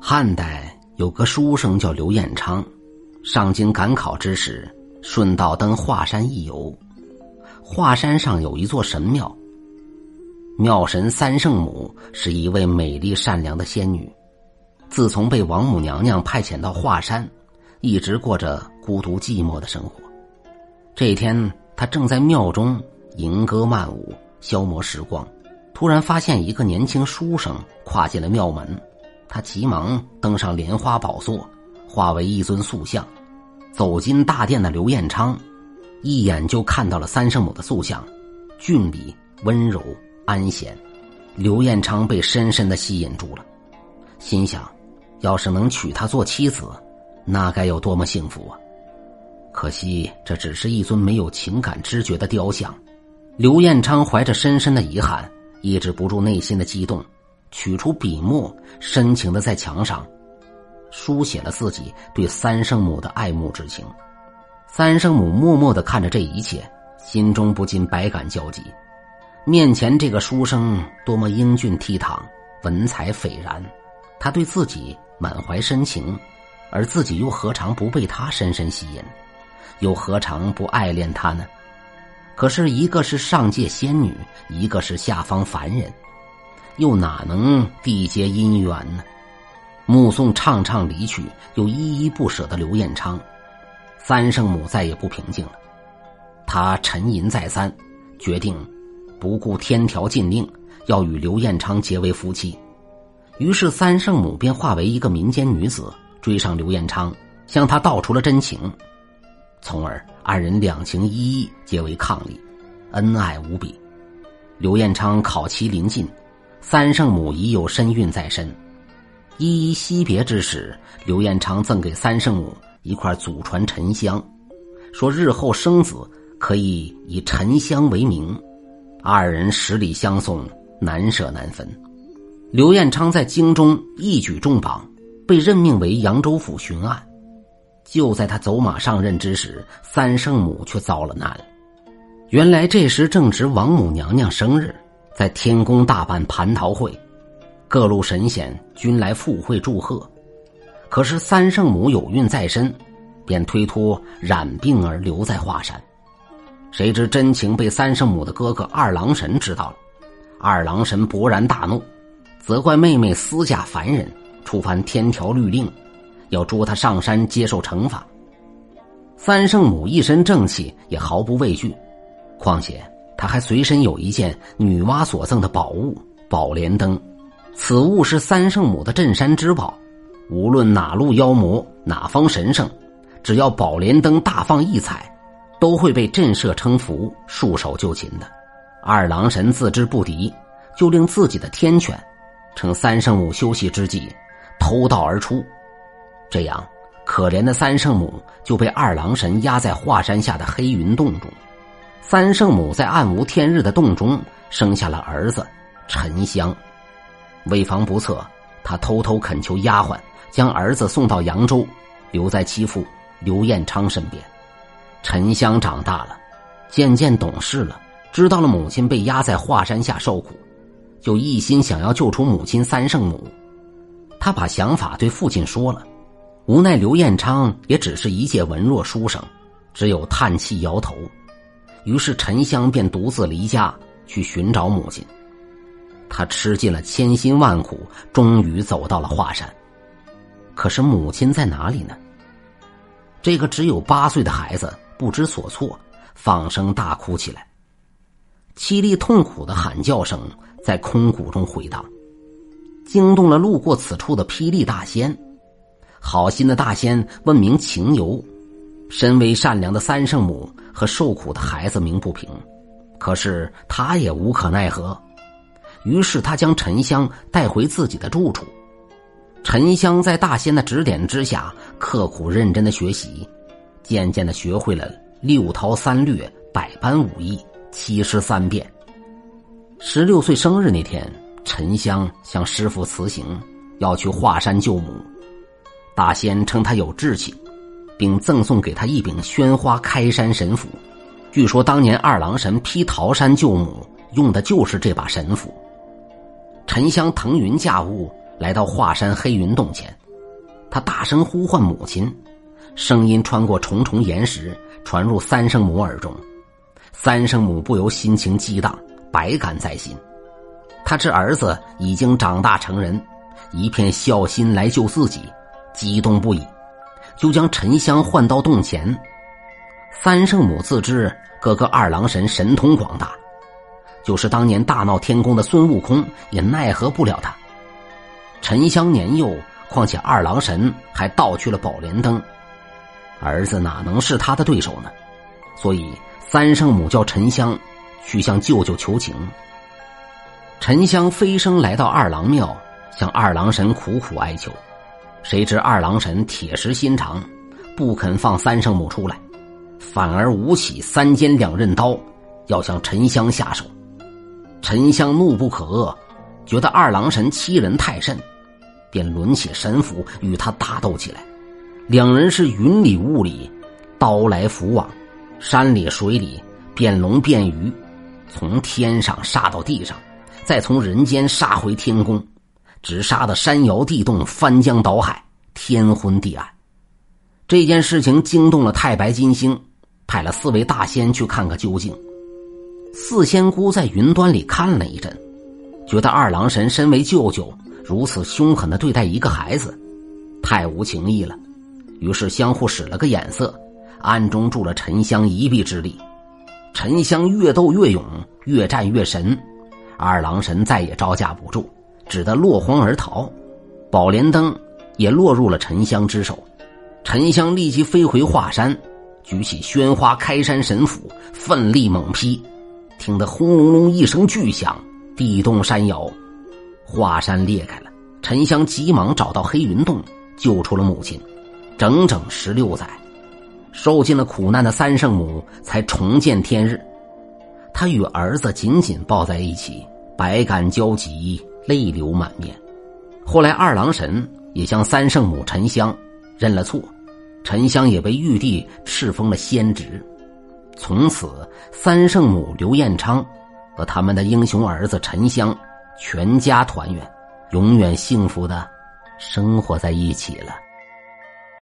汉代有个书生叫刘彦昌，上京赶考之时，顺道登华山一游。华山上有一座神庙，庙神三圣母是一位美丽善良的仙女。自从被王母娘娘派遣到华山，一直过着孤独寂寞的生活。这一天，他正在庙中吟歌漫舞，消磨时光。突然发现一个年轻书生跨进了庙门，他急忙登上莲花宝座，化为一尊塑像，走进大殿的刘彦昌，一眼就看到了三圣母的塑像，俊丽、温柔、安闲。刘彦昌被深深的吸引住了，心想，要是能娶她做妻子，那该有多么幸福啊！可惜这只是一尊没有情感知觉的雕像。刘彦昌怀着深深的遗憾。抑制不住内心的激动，取出笔墨，深情的在墙上书写了自己对三圣母的爱慕之情。三圣母默默的看着这一切，心中不禁百感交集。面前这个书生多么英俊倜傥，文采斐然，他对自己满怀深情，而自己又何尝不被他深深吸引，又何尝不爱恋他呢？可是，一个是上界仙女，一个是下方凡人，又哪能缔结姻缘呢？目送畅畅离去，又依依不舍的刘彦昌，三圣母再也不平静了。他沉吟再三，决定不顾天条禁令，要与刘彦昌结为夫妻。于是，三圣母便化为一个民间女子，追上刘彦昌，向他道出了真情。从而，二人两情依依，结为伉俪，恩爱无比。刘彦昌考期临近，三圣母已有身孕在身。依依惜别之时，刘彦昌赠给三圣母一块祖传沉香，说日后生子可以以沉香为名。二人十里相送，难舍难分。刘彦昌在京中一举中榜，被任命为扬州府巡按。就在他走马上任之时，三圣母却遭了难。原来这时正值王母娘娘生日，在天宫大办蟠桃会，各路神仙均来赴会祝贺。可是三圣母有孕在身，便推脱染病而留在华山。谁知真情被三圣母的哥哥二郎神知道了，二郎神勃然大怒，责怪妹妹私嫁凡人，触犯天条律令。要捉他上山接受惩罚。三圣母一身正气，也毫不畏惧。况且他还随身有一件女娲所赠的宝物——宝莲灯。此物是三圣母的镇山之宝，无论哪路妖魔、哪方神圣，只要宝莲灯大放异彩，都会被震慑称服，束手就擒的。二郎神自知不敌，就令自己的天犬，趁三圣母休息之际，偷盗而出。这样，可怜的三圣母就被二郎神压在华山下的黑云洞中。三圣母在暗无天日的洞中生下了儿子沉香。为防不测，他偷偷恳求丫鬟将儿子送到扬州，留在其父刘彦昌身边。沉香长大了，渐渐懂事了，知道了母亲被压在华山下受苦，就一心想要救出母亲三圣母。他把想法对父亲说了。无奈刘彦昌也只是一介文弱书生，只有叹气摇头。于是沉香便独自离家去寻找母亲。他吃尽了千辛万苦，终于走到了华山。可是母亲在哪里呢？这个只有八岁的孩子不知所措，放声大哭起来。凄厉痛苦的喊叫声在空谷中回荡，惊动了路过此处的霹雳大仙。好心的大仙问明情由，身为善良的三圣母和受苦的孩子鸣不平，可是他也无可奈何。于是他将沉香带回自己的住处。沉香在大仙的指点之下，刻苦认真的学习，渐渐的学会了六韬三略、百般武艺、七十三变。十六岁生日那天，沉香向师傅辞行，要去华山救母。大仙称他有志气，并赠送给他一柄宣花开山神斧。据说当年二郎神劈桃山救母用的就是这把神斧。沉香腾云驾雾，来到华山黑云洞前，他大声呼唤母亲，声音穿过重重岩石，传入三圣母耳中。三圣母不由心情激荡，百感在心。他知儿子已经长大成人，一片孝心来救自己，激动不已，就将沉香唤到洞前。三圣母自知哥哥二郎神神通广大，就是当年大闹天宫的孙悟空也奈何不了他。沉香年幼，况且二郎神还盗去了宝莲灯，儿子哪能是他的对手呢？所以三圣母叫沉香去向舅舅求情。沉香飞升来到二郎庙，向二郎神苦苦哀求，谁知二郎神铁石心肠，不肯放三圣母出来，反而舞起三尖两刃刀，要向沉香下手。沉香怒不可遏。觉得二郎神欺人太甚，便抡起神斧与他打斗起来。两人是云里雾里，刀来斧往，山里水里，变龙变鱼，从天上杀到地上，再从人间杀回天宫，只杀得山摇地动，翻江倒海，天昏地暗。这件事情惊动了太白金星，派了四位大仙去看个究竟。四仙姑在云端里看了一阵。觉得二郎神身为舅舅，如此凶狠的对待一个孩子，太无情义了。于是相互使了个眼色，暗中助了沉香一臂之力。沉香越斗越勇，越战越神，二郎神再也招架不住，只得落荒而逃。宝莲灯也落入了沉香之手。沉香立即飞回华山，举起宣花开山神斧，奋力猛劈，听得轰隆隆一声巨响。地动山摇，华山裂开了。沉香急忙找到黑云洞，救出了母亲。整整十六载，受尽了苦难的三圣母才重见天日。她与儿子紧紧抱在一起，百感交集，泪流满面。后来二郎神也向三圣母沉香认了错，沉香也被玉帝敕封了仙职。从此，三圣母刘彦昌。和他们的英雄儿子沉香，全家团圆，永远幸福的生活在一起了。